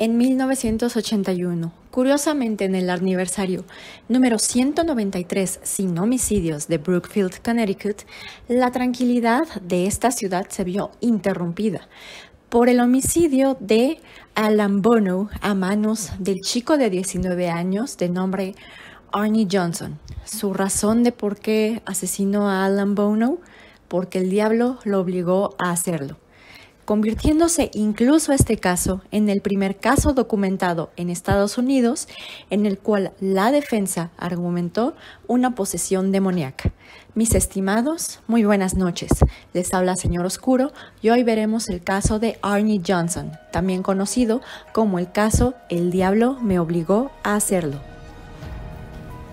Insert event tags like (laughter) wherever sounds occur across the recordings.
En 1981, curiosamente en el aniversario número 193 sin homicidios de Brookfield, Connecticut, la tranquilidad de esta ciudad se vio interrumpida por el homicidio de Alan Bono a manos del chico de 19 años de nombre Arnie Johnson. Su razón de por qué asesinó a Alan Bono, porque el diablo lo obligó a hacerlo convirtiéndose incluso este caso en el primer caso documentado en Estados Unidos en el cual la defensa argumentó una posesión demoníaca. Mis estimados, muy buenas noches. Les habla Señor Oscuro y hoy veremos el caso de Arnie Johnson, también conocido como el caso El diablo me obligó a hacerlo.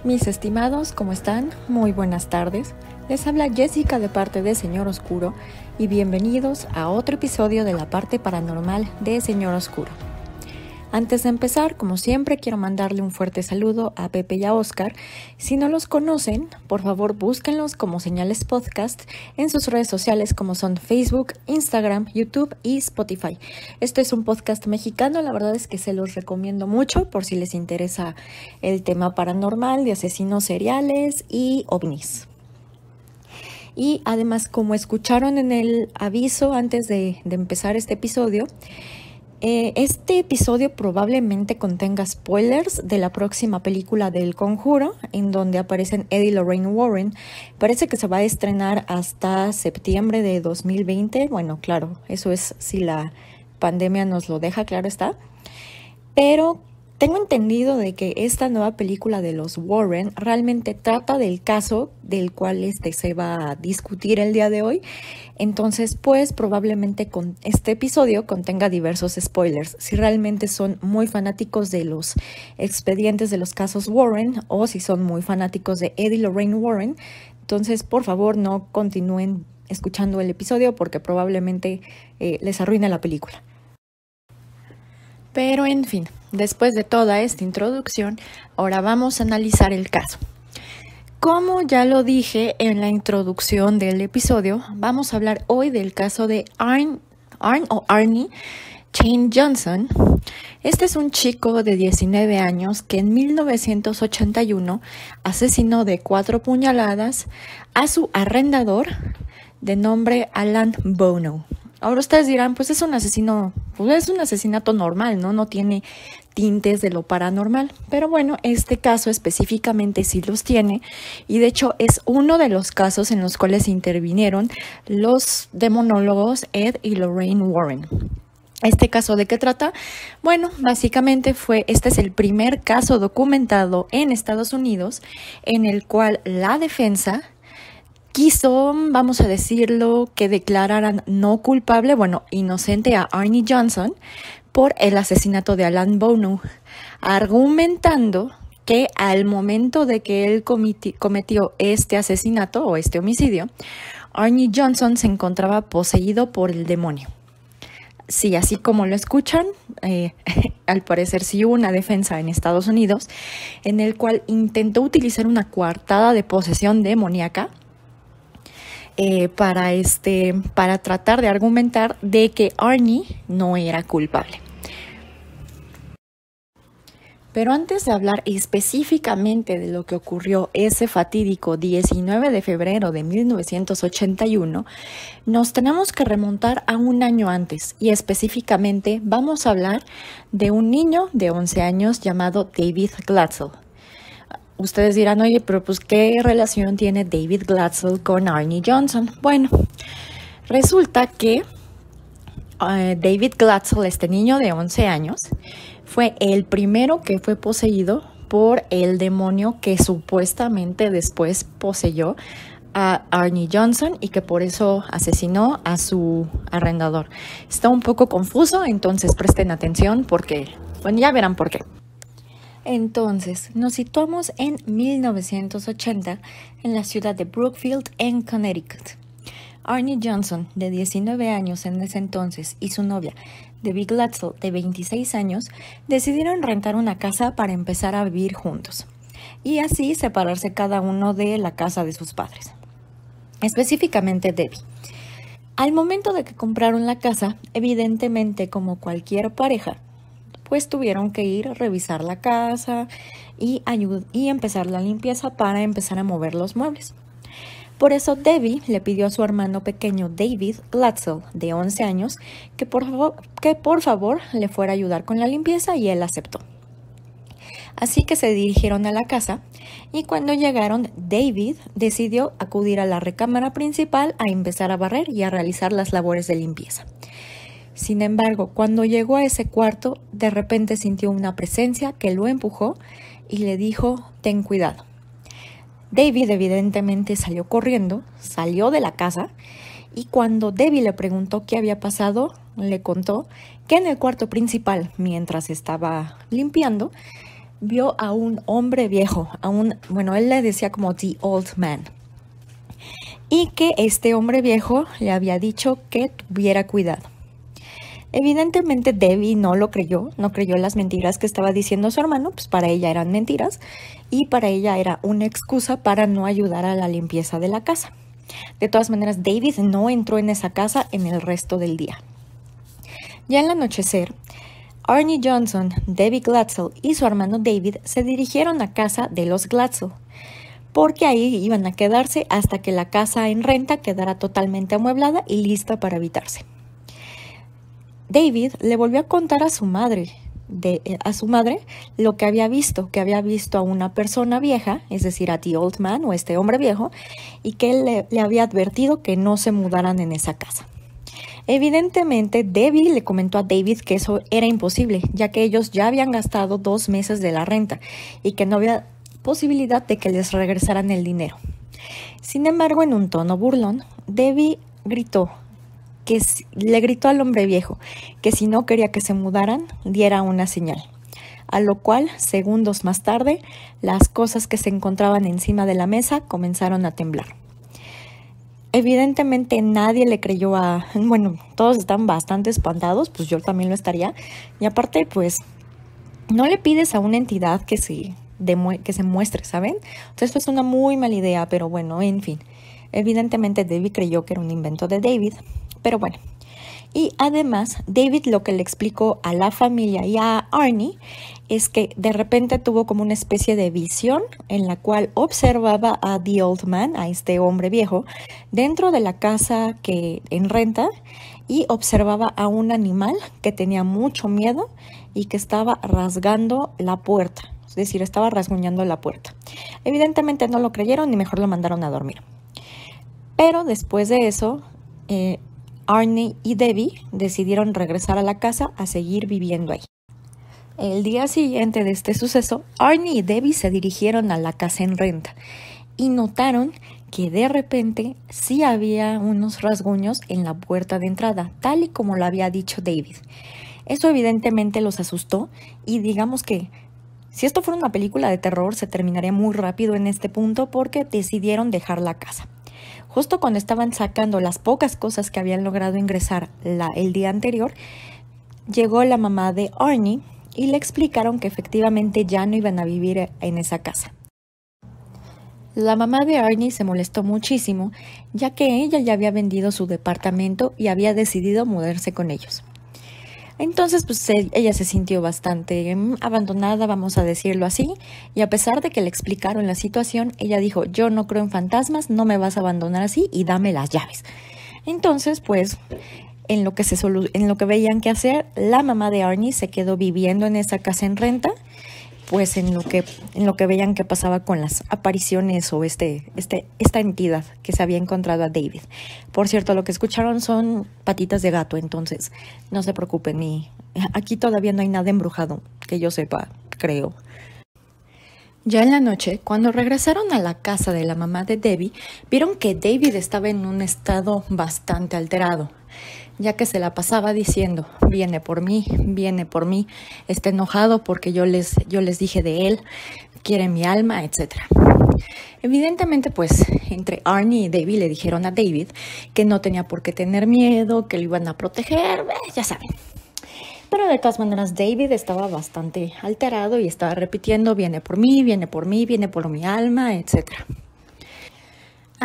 Mis estimados, ¿cómo están? Muy buenas tardes. Les habla Jessica de parte de Señor Oscuro y bienvenidos a otro episodio de la parte paranormal de Señor Oscuro. Antes de empezar, como siempre, quiero mandarle un fuerte saludo a Pepe y a Oscar. Si no los conocen, por favor búsquenlos como señales podcast en sus redes sociales como son Facebook, Instagram, YouTube y Spotify. Este es un podcast mexicano, la verdad es que se los recomiendo mucho por si les interesa el tema paranormal de asesinos seriales y ovnis. Y además, como escucharon en el aviso antes de, empezar este episodio, eh, este episodio probablemente contenga spoilers de la próxima película del Conjuro, en donde aparecen Eddie Lorraine Warren. Parece que se va a estrenar hasta septiembre de 2020. Bueno, claro, eso es si la pandemia nos lo deja, claro está. Pero tengo entendido de que esta nueva película de los Warren realmente trata del caso del cual este se va a discutir el día de hoy. Entonces, pues probablemente con este episodio contenga diversos spoilers. Si realmente son muy fanáticos de los expedientes de los casos Warren o si son muy fanáticos de Eddie Lorraine Warren, entonces por favor no continúen escuchando el episodio porque probablemente eh, les arruine la película. Pero en fin, después de toda esta introducción, ahora vamos a analizar el caso. Como ya lo dije en la introducción del episodio, vamos a hablar hoy del caso de Arn, o Arnie Chain Johnson. Este es un chico de 19 años que en 1981 asesinó de cuatro puñaladas a su arrendador de nombre Alan Bono. Ahora ustedes dirán, pues es un asesino, pues es un asesinato normal, ¿no? No tiene tintes de lo paranormal. Pero bueno, este caso específicamente sí los tiene y de hecho es uno de los casos en los cuales intervinieron los demonólogos Ed y Lorraine Warren. ¿Este caso de qué trata? Bueno, básicamente fue, este es el primer caso documentado en Estados Unidos en el cual la defensa quiso, vamos a decirlo, que declararan no culpable, bueno, inocente a Arnie Johnson por el asesinato de Alan Bono, argumentando que al momento de que él cometió este asesinato o este homicidio, Arnie Johnson se encontraba poseído por el demonio. Sí, así como lo escuchan, eh, (laughs) al parecer sí hubo una defensa en Estados Unidos en el cual intentó utilizar una coartada de posesión demoníaca eh, para, este, para tratar de argumentar de que Arnie no era culpable. Pero antes de hablar específicamente de lo que ocurrió ese fatídico 19 de febrero de 1981, nos tenemos que remontar a un año antes y específicamente vamos a hablar de un niño de 11 años llamado David Glatzel. Ustedes dirán, oye, pero pues ¿qué relación tiene David Glatzel con Arnie Johnson? Bueno, resulta que eh, David Glatzel, este niño de 11 años, fue el primero que fue poseído por el demonio que supuestamente después poseyó a Arnie Johnson y que por eso asesinó a su arrendador. Está un poco confuso, entonces presten atención porque, bueno, ya verán por qué. Entonces, nos situamos en 1980 en la ciudad de Brookfield, en Connecticut. Arnie Johnson, de 19 años en ese entonces, y su novia, Debbie Glatzel, de 26 años, decidieron rentar una casa para empezar a vivir juntos y así separarse cada uno de la casa de sus padres. Específicamente Debbie. Al momento de que compraron la casa, evidentemente como cualquier pareja, pues tuvieron que ir a revisar la casa y, y empezar la limpieza para empezar a mover los muebles. Por eso Debbie le pidió a su hermano pequeño David Glatzel, de 11 años, que por, favor, que por favor le fuera a ayudar con la limpieza y él aceptó. Así que se dirigieron a la casa y cuando llegaron, David decidió acudir a la recámara principal a empezar a barrer y a realizar las labores de limpieza. Sin embargo, cuando llegó a ese cuarto, de repente sintió una presencia que lo empujó y le dijo, ten cuidado. David evidentemente salió corriendo, salió de la casa y cuando Debbie le preguntó qué había pasado, le contó que en el cuarto principal, mientras estaba limpiando, vio a un hombre viejo, a un, bueno, él le decía como the old man. Y que este hombre viejo le había dicho que tuviera cuidado. Evidentemente Debbie no lo creyó, no creyó las mentiras que estaba diciendo su hermano, pues para ella eran mentiras y para ella era una excusa para no ayudar a la limpieza de la casa. De todas maneras, David no entró en esa casa en el resto del día. Ya al anochecer, Arnie Johnson, Debbie Glatzel y su hermano David se dirigieron a casa de los Glatzel, porque ahí iban a quedarse hasta que la casa en renta quedara totalmente amueblada y lista para habitarse. David le volvió a contar a su madre, de, eh, a su madre lo que había visto, que había visto a una persona vieja, es decir, a The Old Man o este hombre viejo, y que él le, le había advertido que no se mudaran en esa casa. Evidentemente, Debbie le comentó a David que eso era imposible, ya que ellos ya habían gastado dos meses de la renta y que no había posibilidad de que les regresaran el dinero. Sin embargo, en un tono burlón, Debbie gritó, que le gritó al hombre viejo que si no quería que se mudaran, diera una señal. A lo cual, segundos más tarde, las cosas que se encontraban encima de la mesa comenzaron a temblar. Evidentemente nadie le creyó a... (laughs) Bueno, todos están bastante espantados, pues yo también lo estaría. Y aparte, pues, no le pides a una entidad que se, que se muestre, ¿saben? Entonces, esto es una muy mala idea, pero bueno, en fin. Evidentemente David creyó que era un invento de David, pero bueno. Y además, David lo que le explicó a la familia y a Arnie es que de repente tuvo como una especie de visión en la cual observaba a The Old Man, a este hombre viejo, dentro de la casa que en renta y observaba a un animal que tenía mucho miedo y que estaba rasgando la puerta, es decir, estaba rasguñando la puerta. Evidentemente no lo creyeron y mejor lo mandaron a dormir. Pero después de eso, eh, Arnie y Debbie decidieron regresar a la casa a seguir viviendo ahí. El día siguiente de este suceso, Arnie y Debbie se dirigieron a la casa en renta y notaron que de repente sí había unos rasguños en la puerta de entrada, tal y como lo había dicho David. Eso evidentemente los asustó y digamos que si esto fuera una película de terror se terminaría muy rápido en este punto porque decidieron dejar la casa. Justo cuando estaban sacando las pocas cosas que habían logrado ingresar el día anterior, llegó la mamá de Arnie y le explicaron que efectivamente ya no iban a vivir en esa casa. La mamá de Arnie se molestó muchísimo, ya que ella ya había vendido su departamento y había decidido mudarse con ellos. Entonces, pues ella se sintió bastante mm, abandonada, vamos a decirlo así, y a pesar de que le explicaron la situación, ella dijo, yo no creo en fantasmas, no me vas a abandonar así y dame las llaves. Entonces, pues, en lo que, se en lo que veían que hacer, la mamá de Arnie se quedó viviendo en esa casa en renta pues en lo que en lo que veían que pasaba con las apariciones o este este esta entidad que se había encontrado a David. Por cierto, lo que escucharon son patitas de gato, entonces no se preocupen y aquí todavía no hay nada embrujado que yo sepa, creo. Ya en la noche, cuando regresaron a la casa de la mamá de Debbie, vieron que David estaba en un estado bastante alterado ya que se la pasaba diciendo, viene por mí, viene por mí, está enojado porque yo les, yo les dije de él, quiere mi alma, etc. Evidentemente, pues entre Arnie y David le dijeron a David que no tenía por qué tener miedo, que lo iban a proteger, eh, ya saben. Pero de todas maneras, David estaba bastante alterado y estaba repitiendo, viene por mí, viene por mí, viene por mi alma, etc.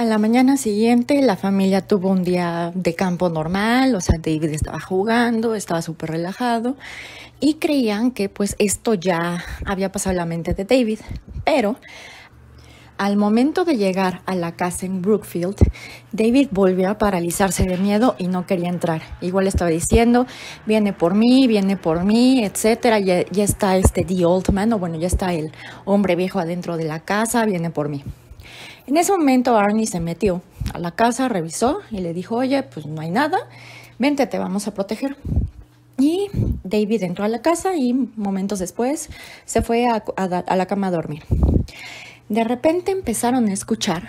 A la mañana siguiente la familia tuvo un día de campo normal, o sea, David estaba jugando, estaba súper relajado y creían que pues esto ya había pasado la mente de David, pero al momento de llegar a la casa en Brookfield, David volvió a paralizarse de miedo y no quería entrar. Igual estaba diciendo, viene por mí, viene por mí, etcétera. Ya, ya está este The Old Man, o bueno, ya está el hombre viejo adentro de la casa, viene por mí. En ese momento Arnie se metió a la casa, revisó y le dijo, oye, pues no hay nada, vente, te vamos a proteger. Y David entró a la casa y momentos después se fue a, a la cama a dormir. De repente empezaron a escuchar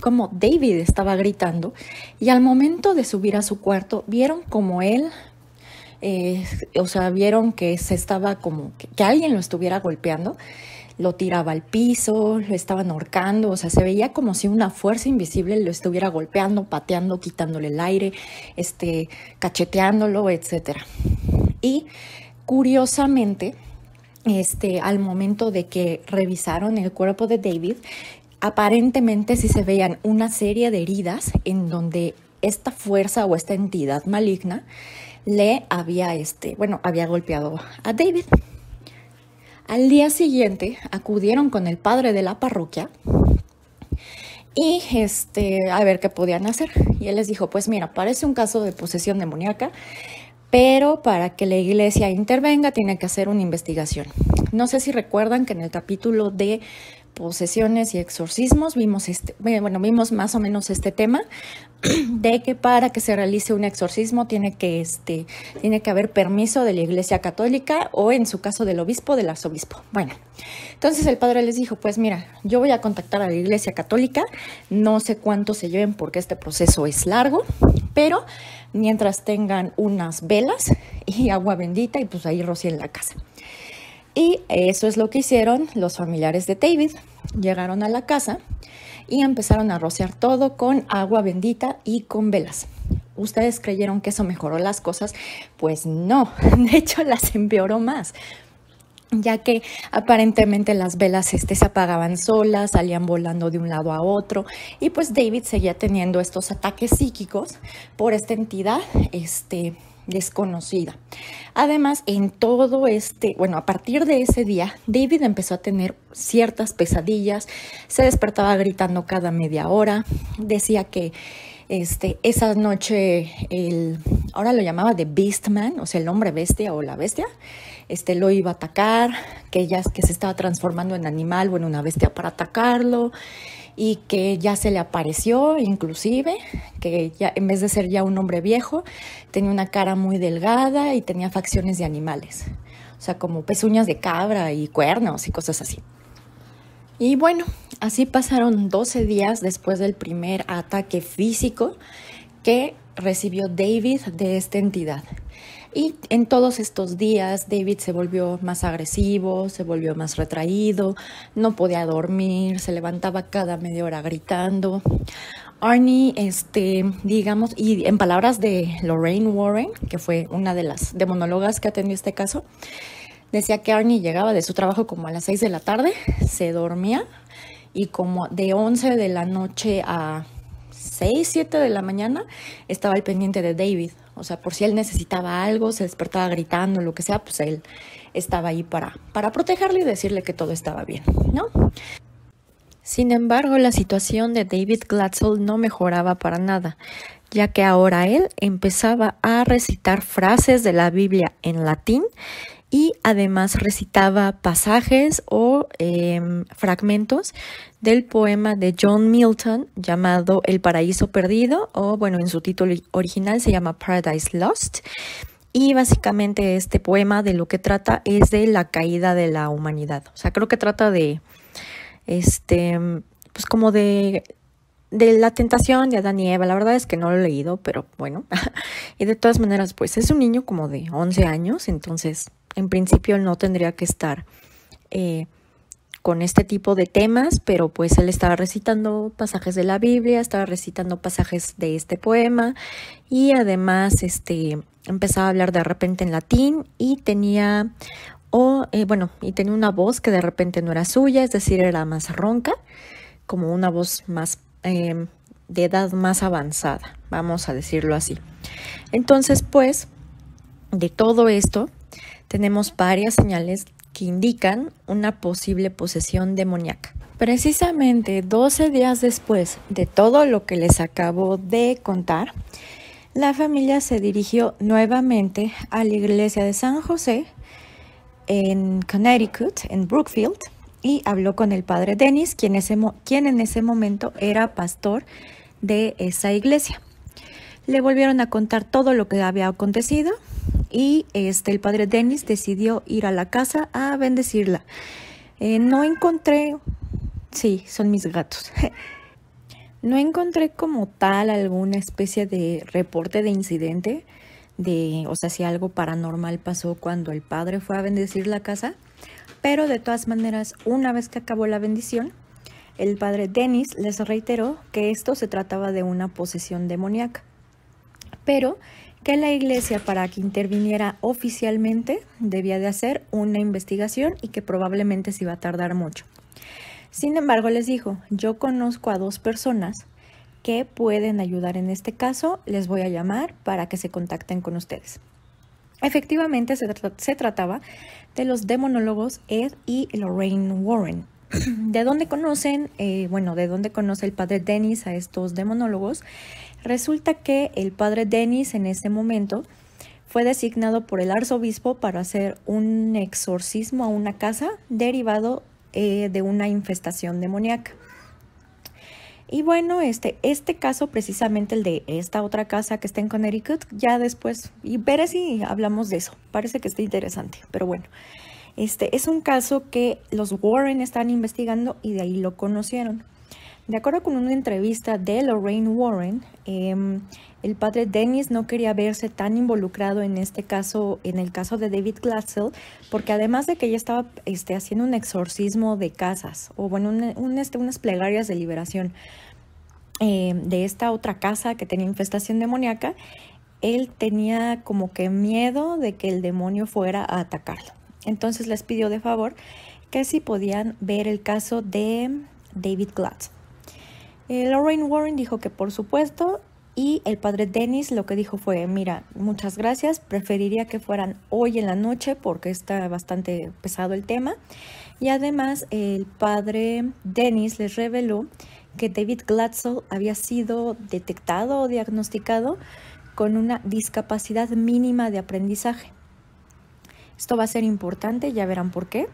como David estaba gritando y al momento de subir a su cuarto vieron como él eh, o sea, vieron que se estaba como que, alguien lo estuviera golpeando lo tiraba al piso, lo estaban ahorcando, o sea, se veía como si una fuerza invisible lo estuviera golpeando, pateando, quitándole el aire, este, cacheteándolo, etc. Y curiosamente, este, al momento de que revisaron el cuerpo de David, aparentemente sí se veían una serie de heridas en donde esta fuerza o esta entidad maligna le había, este, bueno, había golpeado a David. Al día siguiente acudieron con el padre de la parroquia y este, a ver qué podían hacer. Y él les dijo, pues mira, parece un caso de posesión demoníaca, pero para que la iglesia intervenga tiene que hacer una investigación. No sé si recuerdan que en el capítulo de posesiones y exorcismos, vimos este, bueno, vimos más o menos este tema (clears throat) de que para que se realice un exorcismo tiene que, este, tiene que haber permiso de la Iglesia Católica o en su caso del obispo, del arzobispo. Bueno, entonces el padre les dijo, pues mira, yo voy a contactar a la Iglesia Católica, no sé cuánto se lleven porque este proceso es largo, pero mientras tengan unas velas y agua bendita y pues ahí rocíen la casa. Y eso es lo que hicieron los familiares de David. Llegaron a la casa y empezaron a rociar todo con agua bendita y con velas. ¿Ustedes creyeron que eso mejoró las cosas? Pues no, (laughs) de hecho las empeoró más ya que aparentemente las velas este, se apagaban solas, salían volando de un lado a otro y pues David seguía teniendo estos ataques psíquicos por esta entidad este, desconocida. Además, en todo este, bueno, a partir de ese día, David empezó a tener ciertas pesadillas, se despertaba gritando cada media hora, decía que este, esa noche, el, ahora lo llamaba The Beastman, o sea, el hombre bestia o la bestia, este, lo iba a atacar, que, ya, que se estaba transformando en animal o en una bestia para atacarlo y que ya se le apareció inclusive, que ya en vez de ser ya un hombre viejo, tenía una cara muy delgada y tenía facciones de animales, o sea, como pezuñas de cabra y cuernos y cosas así. Y bueno, así pasaron 12 días después del primer ataque físico que recibió David de esta entidad. Y en todos estos días David se volvió más agresivo, se volvió más retraído, no podía dormir, se levantaba cada media hora gritando. Arnie, este, digamos, y en palabras de Lorraine Warren, que fue una de las demonólogas que atendió este caso, decía que Arnie llegaba de su trabajo como a las 6 de la tarde, se dormía y como de 11 de la noche a 6, 7 de la mañana estaba al pendiente de David. O sea, por si él necesitaba algo, se despertaba gritando, lo que sea, pues él estaba ahí para, para protegerle y decirle que todo estaba bien, ¿no? Sin embargo, la situación de David Glatzel no mejoraba para nada, ya que ahora él empezaba a recitar frases de la Biblia en latín y además recitaba pasajes o em, fragmentos del poema de John Milton llamado El paraíso perdido o bueno en su título original se llama Paradise Lost. Y básicamente este poema de lo que trata es de la caída de la humanidad. O sea creo que trata de este pues como de de la tentación de Adán y Eva, la verdad es que no lo he leído, pero bueno. (laughs) y de todas maneras, pues es un niño como de 11 años, entonces en principio no tendría que estar eh, con este tipo de temas, pero pues él estaba recitando pasajes de la Biblia, estaba recitando pasajes de este poema y además este, empezaba a hablar de repente en latín y tenía, o eh, bueno, y tenía una voz que de repente no era suya, es decir, era más ronca, como una voz más, eh, de edad más avanzada, vamos a decirlo así. Entonces, pues, de todo esto, tenemos varias señales que indican una posible posesión demoníaca. Precisamente 12 días después de todo lo que les acabo de contar, la familia se dirigió nuevamente a la iglesia de San José en Connecticut, en Brookfield, y habló con el padre Dennis, quien, quien en ese momento era pastor de esa iglesia. Le volvieron a contar todo lo que había acontecido y este, el padre Dennis decidió ir a la casa a bendecirla. Eh, no encontré, sí, son mis gatos. (laughs) no encontré como tal alguna especie de reporte de incidente, de, o sea, si algo paranormal pasó cuando el padre fue a bendecir la casa, pero de todas maneras, una vez que acabó la bendición, el padre Dennis les reiteró que esto se trataba de una posesión demoníaca, pero que la iglesia para que interviniera oficialmente debía de hacer una investigación y que probablemente se iba a tardar mucho. Sin embargo, les dijo, yo conozco a dos personas que pueden ayudar en este caso, les voy a llamar para que se contacten con ustedes. Efectivamente, se, trataba de los demonólogos Ed y Lorraine Warren. (clears throat) ¿De dónde conocen? Eh, bueno, ¿de dónde conoce el padre Dennis a estos demonólogos? Resulta que el padre Dennis en ese momento fue designado por el arzobispo para hacer un exorcismo a una casa derivado eh, de una infestación demoníaca. Y bueno, este, este caso, precisamente el de esta otra casa que está en Connecticut, ya después, y veré si hablamos de eso. Parece que está interesante, pero bueno. Este es un caso que los Warren están investigando y de ahí lo conocieron. De acuerdo con una entrevista de Lorraine Warren, em, el padre Dennis no quería verse tan involucrado en este caso, en el caso de David Glatzel, porque además de que ella estaba este, haciendo un exorcismo de casas, o bueno, este, unas plegarias de liberación em, de esta otra casa que tenía infestación demoníaca, él tenía como que miedo de que el demonio fuera a atacarlo. Entonces les pidió de favor que si podían ver el caso de David Glatzel. Eh, Lorraine Warren dijo que por supuesto y el padre Dennis lo que dijo fue, mira, muchas gracias, preferiría que fueran hoy en la noche porque está bastante pesado el tema. Y además el padre Dennis les reveló que David Glatzel había sido detectado o diagnosticado con una discapacidad mínima de aprendizaje. Esto va a ser importante, ya verán por qué.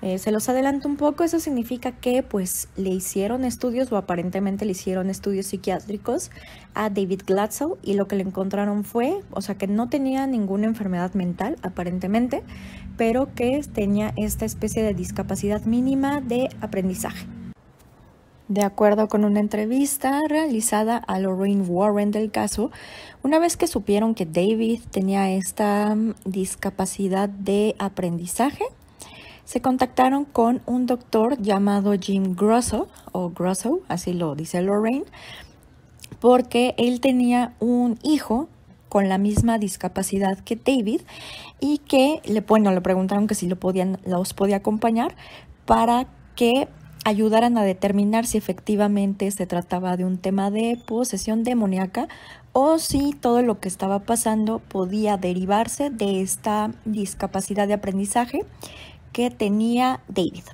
Eh, se los adelanto un poco, eso significa que pues le hicieron estudios o aparentemente le hicieron estudios psiquiátricos a David Glatzel y lo que le encontraron fue, o sea que no tenía ninguna enfermedad mental aparentemente, pero que tenía esta especie de discapacidad mínima de aprendizaje. De acuerdo con una entrevista realizada a Lorraine Warren del caso, una vez que supieron que David tenía esta mm, discapacidad de aprendizaje, se contactaron con un doctor llamado Jim Grosso, o Grosso, así lo dice Lorraine, porque él tenía un hijo con la misma discapacidad que David y que le, bueno, le preguntaron que si lo podían, los podía acompañar para que ayudaran a determinar si efectivamente se trataba de un tema de posesión demoníaca o si todo lo que estaba pasando podía derivarse de esta discapacidad de aprendizaje que tenía David.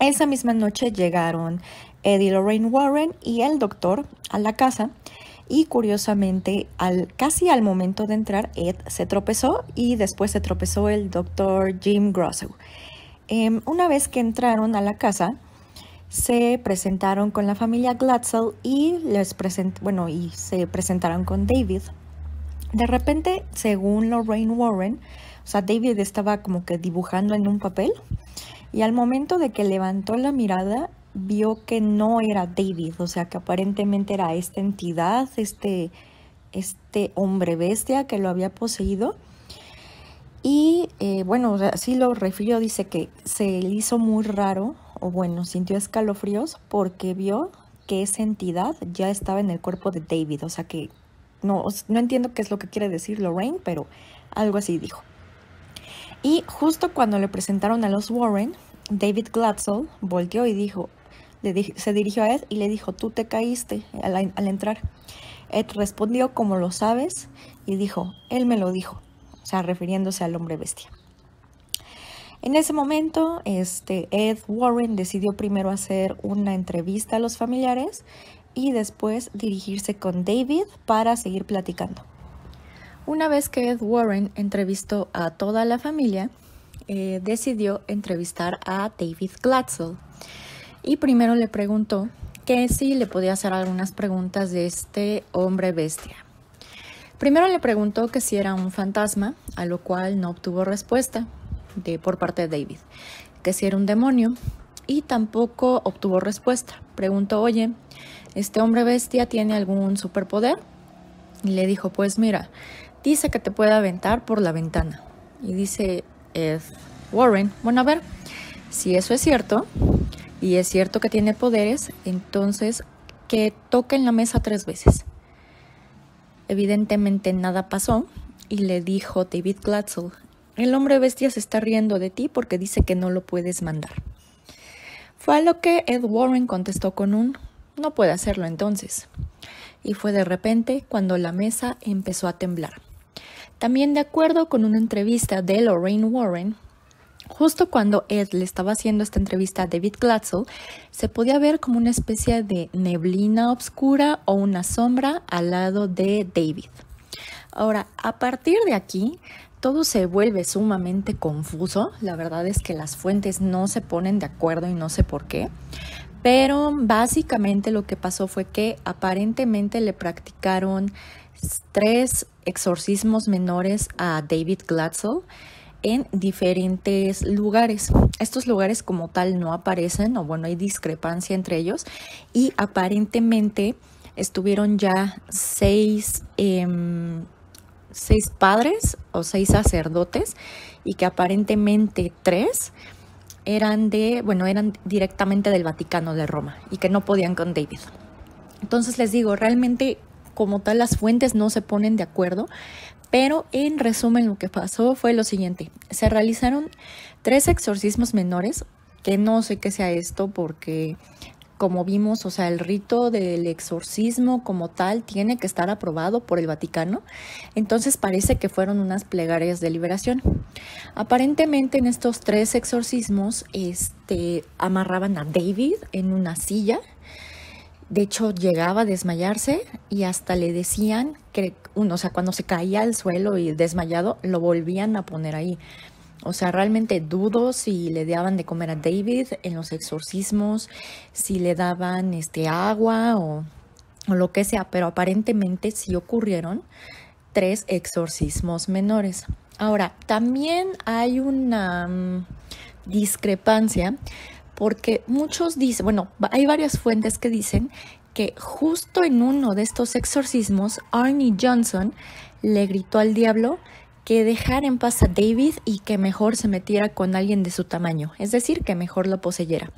Esa misma noche llegaron Eddie Lorraine Warren y el doctor a la casa y curiosamente al, casi al momento de entrar Ed se tropezó y después se tropezó el doctor Jim Grosso. Em, una vez que entraron a la casa, se presentaron con la familia Glatzel y les bueno, y se presentaron con David. De repente, según Lorraine Warren, sea, David estaba como que dibujando en un papel y al momento de que levantó la mirada vio que no era David, o sea, que aparentemente era esta entidad, este, este hombre bestia que lo había poseído. Y eh, bueno, así lo refirió, dice que se le hizo muy raro, o bueno, sintió escalofríos porque vio que esa entidad ya estaba en el cuerpo de David, o sea que no, no entiendo qué es lo que quiere decir Lorraine, pero algo así dijo. Y justo cuando le presentaron a los Warren, David Glatzel volteó y dijo, se dirigió a Ed y le dijo, tú te caíste al, al entrar. Ed respondió, como lo sabes, y dijo, él me lo dijo, o sea, refiriéndose al hombre bestia. En ese momento, este, Ed Warren decidió primero hacer una entrevista a los familiares y después dirigirse con David para seguir platicando. Una vez que Ed Warren entrevistó a toda la familia, eh, decidió entrevistar a David Glatzel y primero le preguntó que si le podía hacer algunas preguntas de este hombre bestia. Primero le preguntó que si era un fantasma, a lo cual no obtuvo respuesta de, por parte de David, que si era un demonio y tampoco obtuvo respuesta. Preguntó, oye, ¿este hombre bestia tiene algún superpoder? Y le dijo, pues mira, dice que te puede aventar por la ventana. Y dice Ed Warren, bueno, a ver, si eso es cierto, y es cierto que tiene poderes, entonces que toque en la mesa tres veces. Evidentemente nada pasó y le dijo David Glatzel, el hombre bestia se está riendo de ti porque dice que no lo puedes mandar. Fue a lo que Ed Warren contestó con un no puede hacerlo entonces. Y fue de repente cuando la mesa empezó a temblar. También de acuerdo con una entrevista de Lorraine Warren, Justo cuando Ed le estaba haciendo esta entrevista a David Glatzel, se podía ver como una especie de neblina oscura o una sombra al lado de David. Ahora, a partir de aquí, todo se vuelve sumamente confuso. La verdad es que las fuentes no se ponen de acuerdo y no sé por qué. Pero básicamente lo que pasó fue que aparentemente le practicaron tres exorcismos menores a David Glatzel en diferentes lugares. Estos lugares como tal no aparecen o bueno, hay discrepancia entre ellos y aparentemente estuvieron ya seis, em, seis padres o seis sacerdotes y que aparentemente tres eran de, bueno, eran directamente del Vaticano de Roma y que no podían con David. Entonces les digo, realmente como tal las fuentes no se ponen de acuerdo, pero en resumen lo que pasó fue lo siguiente. Se realizaron tres exorcismos menores, que no sé qué sea esto porque como vimos, o sea, el rito del exorcismo como tal tiene que estar aprobado por el Vaticano. Entonces parece que fueron unas plegarias de liberación. Aparentemente en estos tres exorcismos este, amarraban a David en una silla de hecho, llegaba a desmayarse y hasta le decían que, uno, o sea, cuando se caía al suelo y desmayado, lo volvían a poner ahí. O sea, realmente dudo si le daban de comer a David en los exorcismos, si le daban este agua o, lo que sea, pero aparentemente sí ocurrieron tres exorcismos menores. Ahora, también hay una mm, discrepancia porque muchos dicen, bueno, hay varias fuentes que dicen que justo en uno de estos exorcismos, Arnie Johnson le gritó al diablo que dejara en paz a David y que mejor se metiera con alguien de su tamaño, es decir, que mejor lo poseyera.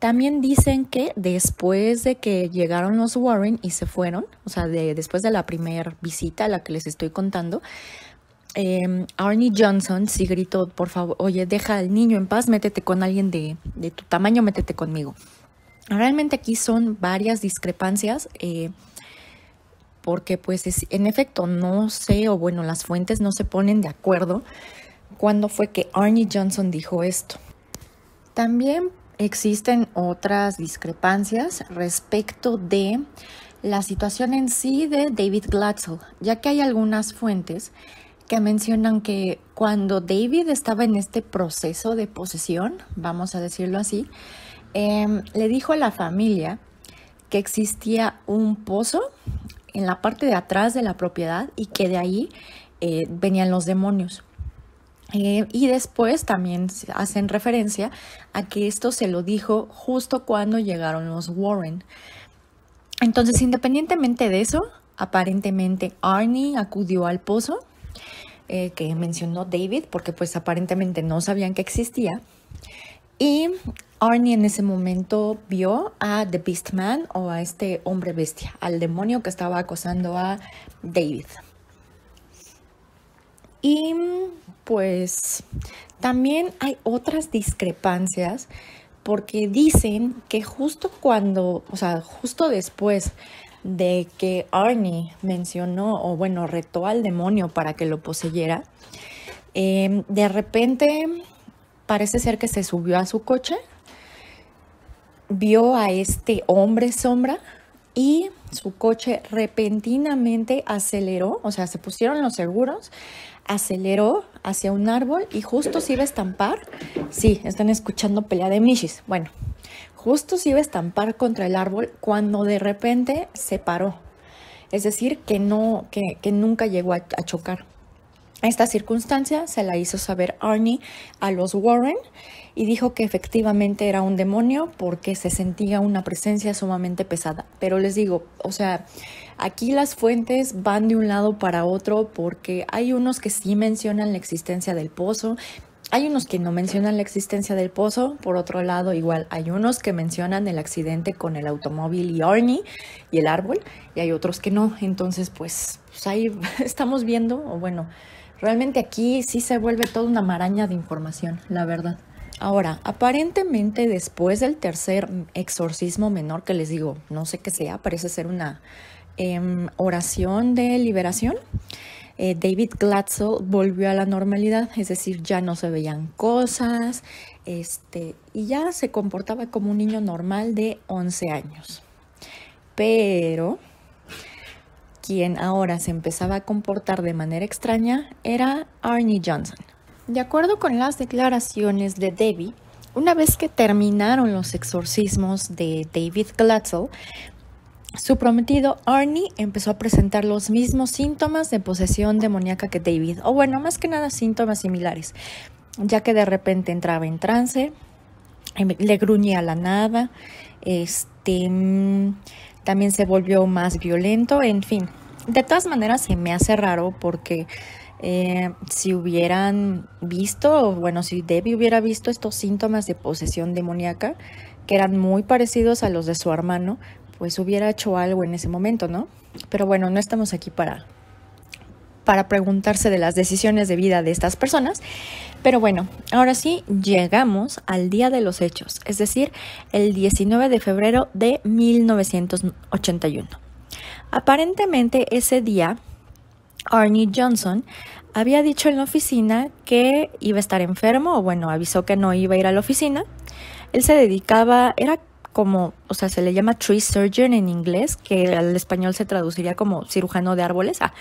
También dicen que después de que llegaron los Warren y se fueron, o sea, de, después de la primera visita a la que les estoy contando, Em, Arnie Johnson sí gritó, por favor, oye, deja al niño en paz, métete con alguien de, tu tamaño, métete conmigo. Realmente aquí son varias discrepancias, eh, porque pues en efecto no sé, o bueno, las fuentes no se ponen de acuerdo cuándo fue que Arnie Johnson dijo esto. También existen otras discrepancias respecto de la situación en sí de David Glatzel, ya que hay algunas fuentes que mencionan que cuando David estaba en este proceso de posesión, vamos a decirlo así, em, le dijo a la familia que existía un pozo en la parte de atrás de la propiedad y que de ahí eh, venían los demonios. Eh, y después también hacen referencia a que esto se lo dijo justo cuando llegaron los Warren. Entonces, independientemente de eso, aparentemente Arnie acudió al pozo eh, que mencionó David, porque pues aparentemente no sabían que existía. Y Arnie en ese momento vio a The Beast Man o a este hombre bestia, al demonio que estaba acosando a David. Y pues también hay otras discrepancias porque dicen que justo cuando, o sea, justo después de que Arnie mencionó, o bueno, retó al demonio para que lo poseyera, em, de repente parece ser que se subió a su coche, vio a este hombre sombra y su coche repentinamente aceleró, o sea, se pusieron los seguros, aceleró hacia un árbol y justo se iba a estampar. Sí, están escuchando pelea de Mishis. Bueno, justo se iba a estampar contra el árbol cuando de repente se paró. Es decir, que, no, que, nunca llegó a, a chocar. Esta circunstancia se la hizo saber Arnie a los Warren y dijo que efectivamente era un demonio porque se sentía una presencia sumamente pesada. Pero les digo, o sea, aquí las fuentes van de un lado para otro porque hay unos que sí mencionan la existencia del pozo, hay unos que no mencionan la existencia del pozo, por otro lado igual hay unos que mencionan el accidente con el automóvil y Arnie y el árbol y hay otros que no. Entonces pues, pues ahí (laughs) estamos viendo, o bueno, Realmente aquí sí se vuelve toda una maraña de información, la verdad. Ahora, aparentemente después del tercer exorcismo menor que les digo, no sé qué sea, parece ser una em, oración de liberación, eh, David Glatzel volvió a la normalidad, es decir, ya no se veían cosas, este, y ya se comportaba como un niño normal de 11 años. Pero quien ahora se empezaba a comportar de manera extraña era Arnie Johnson. De acuerdo con las declaraciones de Debbie, una vez que terminaron los exorcismos de David Glatzel, su prometido Arnie empezó a presentar los mismos síntomas de posesión demoníaca que David, o bueno, más que nada síntomas similares, ya que de repente entraba en trance, em, le gruñía la nada, este, mm, también se volvió más violento, en fin, de todas maneras, se me hace raro porque eh, si hubieran visto, bueno, si Debbie hubiera visto estos síntomas de posesión demoníaca, que eran muy parecidos a los de su hermano, pues hubiera hecho algo en ese momento, ¿no? Pero bueno, no estamos aquí para, para preguntarse de las decisiones de vida de estas personas. Pero bueno, ahora sí llegamos al día de los hechos, es decir, el 19 de febrero de 1981. Aparentemente ese día, Arnie Johnson había dicho en la oficina que iba a estar enfermo, o bueno, avisó que no iba a ir a la oficina. Él se dedicaba, era como, o sea, se le llama tree surgeon en inglés, que al español se traduciría como cirujano de árboles. Ah,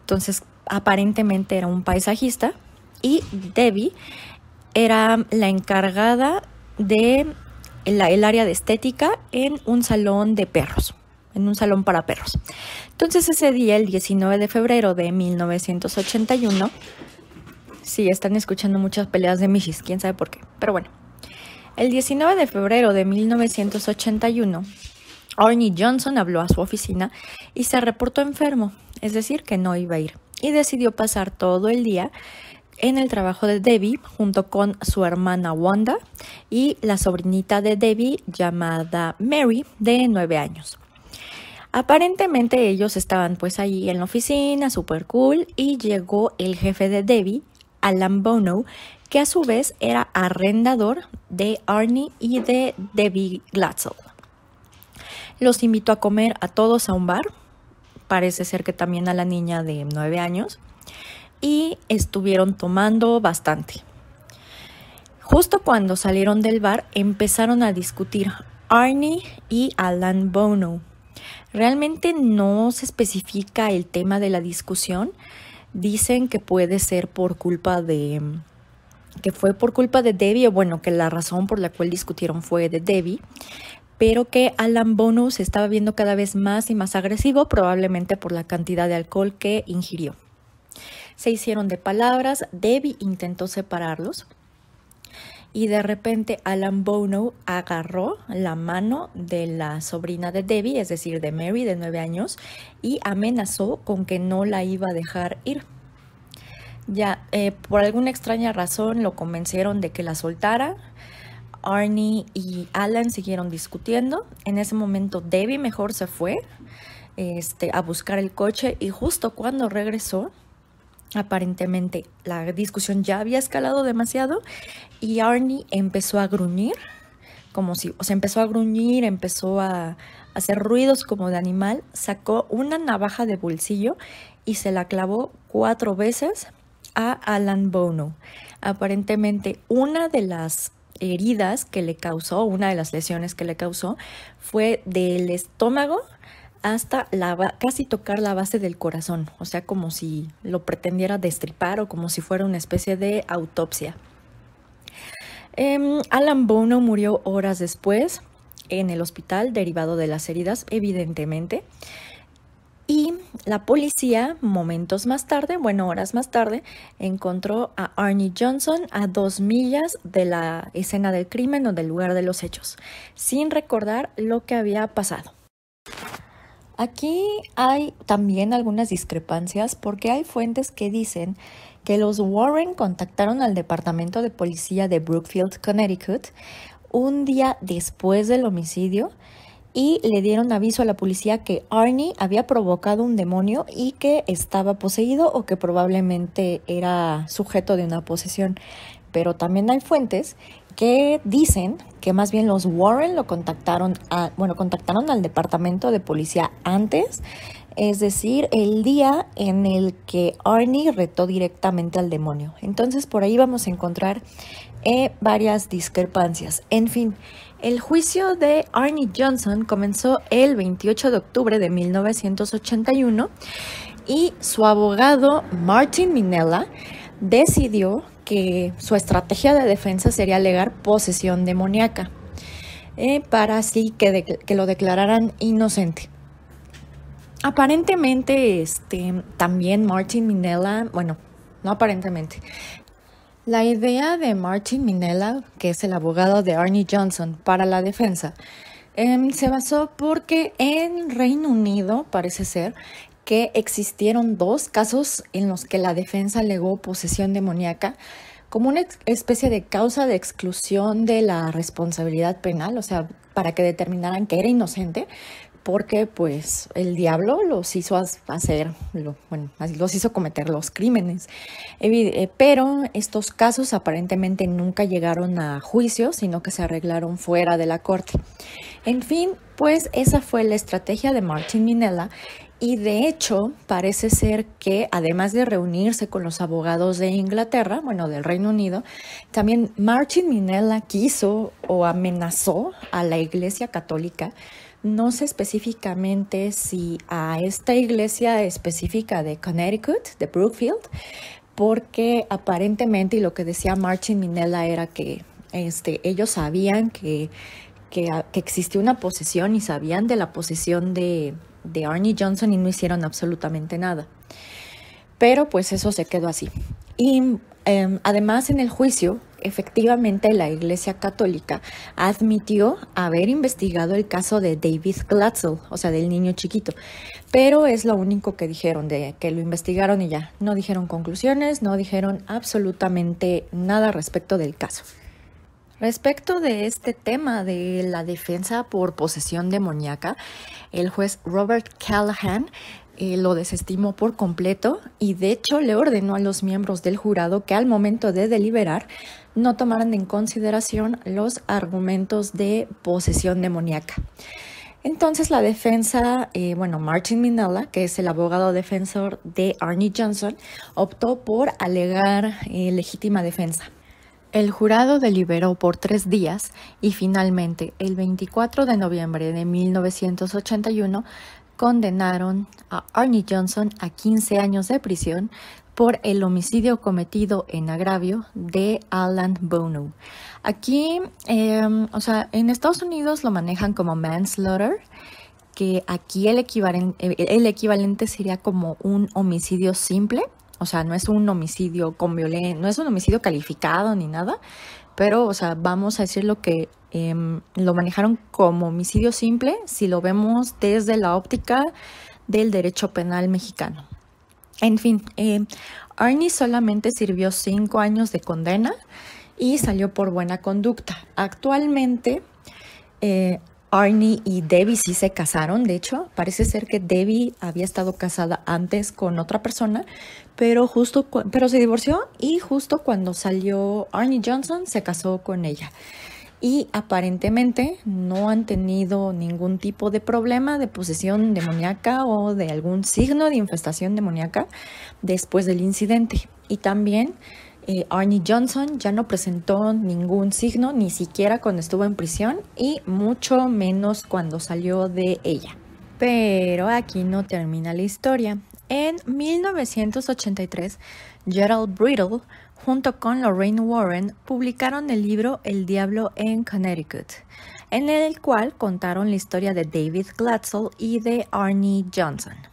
entonces, aparentemente era un paisajista. Y Debbie era la encargada de el área de estética en un salón de perros en un salón para perros. Entonces ese día, el 19 de febrero de 1981, sí, están escuchando muchas peleas de Michis, quién sabe por qué, pero bueno. El 19 de febrero de 1981, Arnie Johnson habló a su oficina y se reportó enfermo, es decir, que no iba a ir, y decidió pasar todo el día en el trabajo de Debbie junto con su hermana Wanda y la sobrinita de Debbie llamada Mary de 9 años. Aparentemente ellos estaban pues ahí en la oficina, super cool, y llegó el jefe de Debbie, Alan Bono, que a su vez era arrendador de Arnie y de Debbie Glatzel. Los invitó a comer a todos a un bar, parece ser que también a la niña de nueve años, y estuvieron tomando bastante. Justo cuando salieron del bar empezaron a discutir Arnie y Alan Bono Realmente no se especifica el tema de la discusión. Dicen que puede ser por culpa de que fue por culpa de Debbie, o bueno, que la razón por la cual discutieron fue de Debbie, pero que Alan Bono se estaba viendo cada vez más y más agresivo, probablemente por la cantidad de alcohol que ingirió. Se hicieron de palabras, Debbie intentó separarlos, y de repente Alan Bono agarró la mano de la sobrina de Debbie, es decir, de Mary de nueve años, y amenazó con que no la iba a dejar ir. Ya, eh, por alguna extraña razón lo convencieron de que la soltara. Arnie y Alan siguieron discutiendo. En ese momento Debbie mejor se fue este, a buscar el coche y justo cuando regresó, Aparentemente la discusión ya había escalado demasiado y Arnie empezó a gruñir como si, o sea, empezó a gruñir, empezó a hacer ruidos como de animal, sacó una navaja de bolsillo y se la clavó cuatro veces a Alan Bono. Aparentemente, una de las heridas que le causó, una de las lesiones que le causó, fue del estómago hasta casi tocar la base del corazón, o sea, como si lo pretendiera destripar o como si fuera una especie de autopsia. Em, Alan Bono murió horas después en el hospital derivado de las heridas, evidentemente. Y la policía, momentos más tarde, bueno, horas más tarde, encontró a Arnie Johnson a dos millas de la escena del crimen o del lugar de los hechos, sin recordar lo que había pasado. Aquí hay también algunas discrepancias porque hay fuentes que dicen que los Warren contactaron al departamento de policía de Brookfield, Connecticut, un día después del homicidio y le dieron aviso a la policía que Arnie había provocado un demonio y que estaba poseído o que probablemente era sujeto de una posesión. Pero también hay fuentes que dicen que más bien los Warren lo contactaron, a, bueno, contactaron al departamento de policía antes, es decir, el día en el que Arnie retó directamente al demonio. Entonces por ahí vamos a encontrar eh, varias discrepancias. En fin, el juicio de Arnie Johnson comenzó el 28 de octubre de 1981 y su abogado Martin Minella decidió que su estrategia de defensa sería alegar posesión demoníaca eh, para así que, que, lo declararan inocente. Aparentemente, este, también Martin Minella, bueno, no aparentemente, la idea de Martin Minella, que es el abogado de Arnie Johnson para la defensa, em, se basó porque en Reino Unido parece ser que existieron dos casos en los que la defensa alegó posesión demoníaca como una especie de causa de exclusión de la responsabilidad penal, o sea, para que determinaran que era inocente, porque pues el diablo los hizo hacer, bueno, los hizo cometer los crímenes. Eh, pero estos casos aparentemente nunca llegaron a juicio, sino que se arreglaron fuera de la corte. En fin, pues esa fue la estrategia de Martin Minella y de hecho parece ser que además de reunirse con los abogados de Inglaterra, bueno, del Reino Unido, también Martin Minella quiso o amenazó a la Iglesia Católica no sé específicamente si a esta iglesia específica de Connecticut, de Brookfield, porque aparentemente, y lo que decía Martin Minella era que este, ellos sabían que, que, existía una posesión y sabían de la posesión de, de Arnie Johnson y no hicieron absolutamente nada. Pero pues eso se quedó así. Y em, además en el juicio efectivamente la Iglesia Católica admitió haber investigado el caso de David Glatzel, o sea, del niño chiquito, pero es lo único que dijeron, de que lo investigaron y ya, no dijeron conclusiones, no dijeron absolutamente nada respecto del caso. Respecto de este tema de la defensa por posesión demoníaca, el juez Robert Callahan eh, lo desestimó por completo y de hecho le ordenó a los miembros del jurado que al momento de deliberar no tomaran en consideración los argumentos de posesión demoníaca. Entonces la defensa, eh, bueno, Martin Minella, que es el abogado defensor de Arnie Johnson, optó por alegar eh, legítima defensa. El jurado deliberó por tres días y finalmente, el 24 de noviembre de 1981, condenaron a Arnie Johnson a 15 años de prisión por el homicidio cometido en agravio de Alan Bono. Aquí, em, o sea, en Estados Unidos lo manejan como manslaughter, que aquí el equivalente, el equivalente sería como un homicidio simple, o sea, no es un homicidio con violencia, no es un homicidio calificado ni nada, pero, o sea, vamos a decir lo que em, lo manejaron como homicidio simple si lo vemos desde la óptica del derecho penal mexicano. En fin, eh, Arnie solamente sirvió cinco años de condena y salió por buena conducta. Actualmente, eh, Arnie y Debbie sí se casaron, de hecho, parece ser que Debbie había estado casada antes con otra persona, pero justo pero se divorció y justo cuando salió Arnie Johnson se casó con ella. y aparentemente no han tenido ningún tipo de problema de posesión demoníaca o de algún signo de infestación demoníaca después del incidente. Y también eh, Arnie Johnson ya no presentó ningún signo, ni siquiera cuando estuvo en prisión y mucho menos cuando salió de ella. Pero aquí no termina la historia. En 1983, Gerald Brittle junto con Lorraine Warren, publicaron el libro El Diablo en Connecticut, en el cual contaron la historia de David Glatzel y de Arnie Johnson.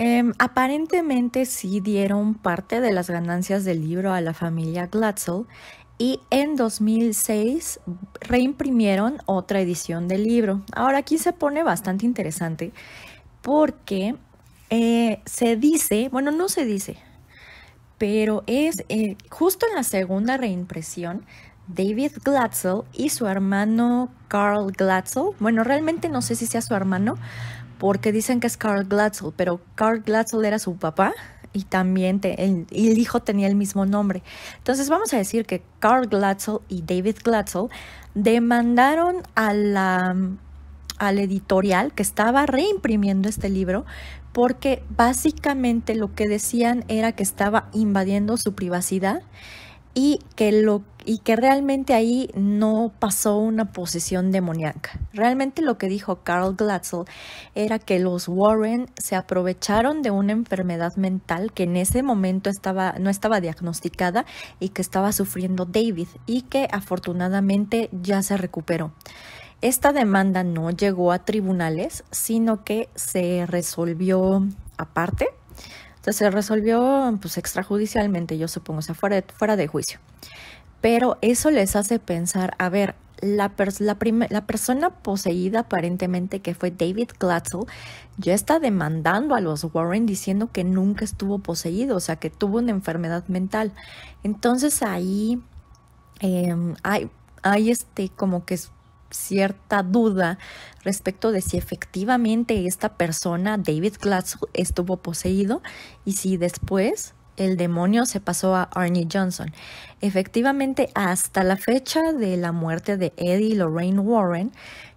Em, aparentemente sí dieron parte de las ganancias del libro a la familia Glatzel y en 2006 reimprimieron otra edición del libro. Ahora aquí se pone bastante interesante porque eh, se dice, bueno, no se dice, pero es eh, justo en la segunda reimpresión, David Glatzel y su hermano Carl Glatzel, bueno, realmente no sé si sea su hermano, porque dicen que es Carl Glatzel, pero Carl Glatzel era su papá y también el, hijo tenía el mismo nombre. Entonces vamos a decir que Carl Glatzel y David Glatzel demandaron a editorial que estaba reimprimiendo este libro porque básicamente lo que decían era que estaba invadiendo su privacidad y que lo y que realmente ahí no pasó una posesión demoníaca. Realmente lo que dijo Carl Glatzel era que los Warren se aprovecharon de una enfermedad mental que en ese momento estaba, no estaba diagnosticada y que estaba sufriendo David y que afortunadamente ya se recuperó. Esta demanda no llegó a tribunales, sino que se resolvió aparte. Entonces se resolvió pues extrajudicialmente, yo supongo, o sea, fuera de, fuera de juicio. Pero eso les hace pensar, a ver, la, la, persona poseída aparentemente que fue David Glatzel ya está demandando a los Warren diciendo que nunca estuvo poseído, o sea, que tuvo una enfermedad mental. Entonces ahí em, hay, hay este como que cierta duda respecto de si efectivamente esta persona, David Glatzel, estuvo poseído y si después el demonio se pasó a Arnie Johnson. Efectivamente, hasta la fecha de la muerte de Eddie y Lorraine Warren,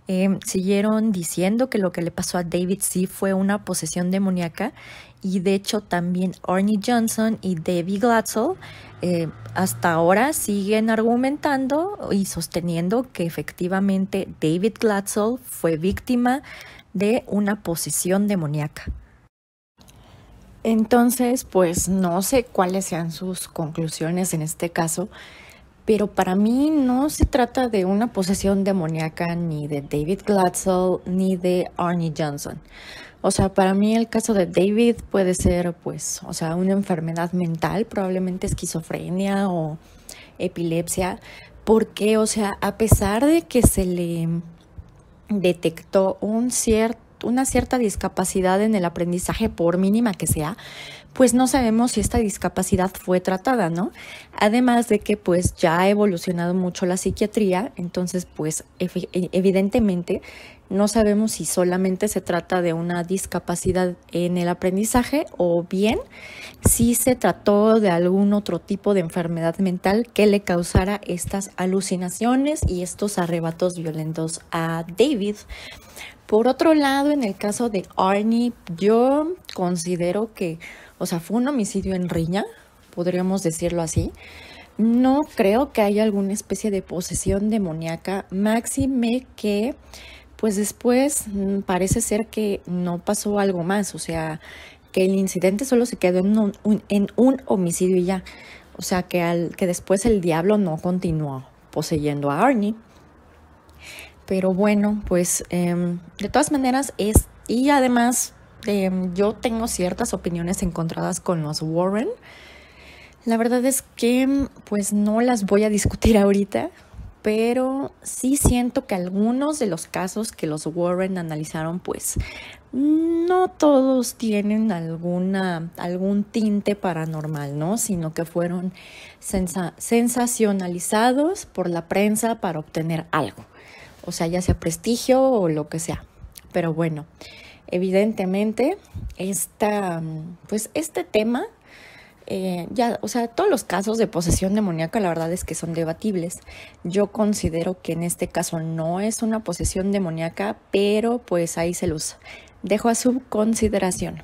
eh, siguieron diciendo que lo que le pasó a David sí fue una posesión demoníaca y de hecho también Arnie Johnson y David Glatzel eh, hasta ahora siguen argumentando y sosteniendo que efectivamente David Glatzel fue víctima de una posesión demoníaca. Entonces, pues no sé cuáles sean sus conclusiones en este caso, pero para mí no se trata de una posesión demoníaca ni de David Glatzel ni de Arnie Johnson. O sea, para mí el caso de David puede ser, pues, o sea, una enfermedad mental, probablemente esquizofrenia o epilepsia, porque, o sea, a pesar de que se le detectó un cierto, una cierta discapacidad en el aprendizaje, por mínima que sea, pues no sabemos si esta discapacidad fue tratada, ¿no? Además de que pues ya ha evolucionado mucho la psiquiatría, entonces pues evidentemente no sabemos si solamente se trata de una discapacidad en el aprendizaje o bien si se trató de algún otro tipo de enfermedad mental que le causara estas alucinaciones y estos arrebatos violentos a David. Por otro lado, en el caso de Arnie, yo considero que, o sea, fue un homicidio en riña, podríamos decirlo así. No creo que haya alguna especie de posesión demoníaca, máxime que pues después mm, parece ser que no pasó algo más, o sea, que el incidente solo se quedó en un, homicidio y ya. O sea, que, al, que después el diablo no continuó poseyendo a Arnie. Pero bueno, pues em, de todas maneras es... Y además em, yo tengo ciertas opiniones encontradas con los Warren. La verdad es que pues no las voy a discutir ahorita pero sí siento que algunos de los casos que los Warren analizaron, pues no todos tienen alguna, algún tinte paranormal, ¿no? Sino que fueron sensacionalizados por la prensa para obtener algo. O sea, ya sea prestigio o lo que sea. Pero bueno, evidentemente, esta, pues este tema eh, ya, o sea, todos los casos de posesión demoníaca la verdad es que son debatibles. Yo considero que en este caso no es una posesión demoníaca, pero pues ahí se los dejo a su consideración.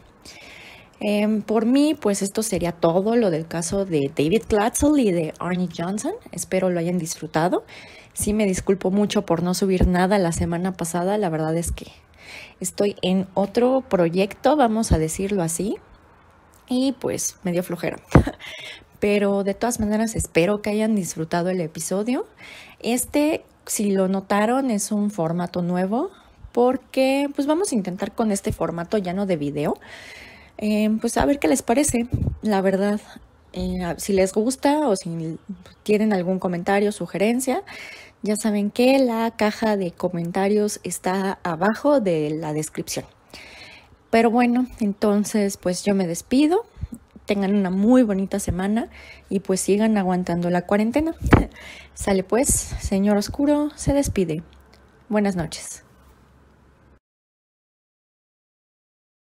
Em, por mí, pues esto sería todo lo del caso de David Glatzel y de Arnie Johnson. Espero lo hayan disfrutado. Sí me disculpo mucho por no subir nada la semana pasada. La verdad es que estoy en otro proyecto, vamos a decirlo así. Y pues medio flojera. (laughs) Pero de todas maneras espero que hayan disfrutado el episodio. Este, si lo notaron, es un formato nuevo porque pues vamos a intentar con este formato ya no de video Em, pues a ver qué les parece, la verdad. Eh, si les gusta o si tienen algún comentario, sugerencia, ya saben que la caja de comentarios está abajo de la descripción. Pero bueno, entonces pues yo me despido. Tengan una muy bonita semana y pues sigan aguantando la cuarentena. (laughs) Sale pues, señor oscuro, se despide. Buenas noches.